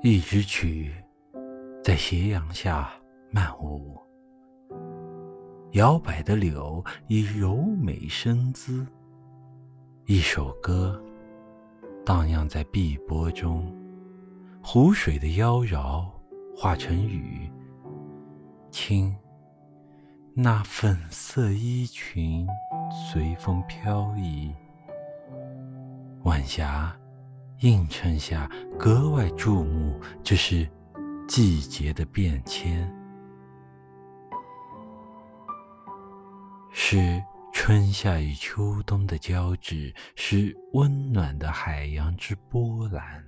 一支曲在斜阳下漫舞，摇摆的柳以柔美生姿。一首歌荡漾在碧波中，湖水的妖娆化成雨。听，那粉色衣裙随风飘逸，晚霞。映衬下格外注目，这是季节的变迁，是春夏与秋冬的交织，是温暖的海洋之波澜。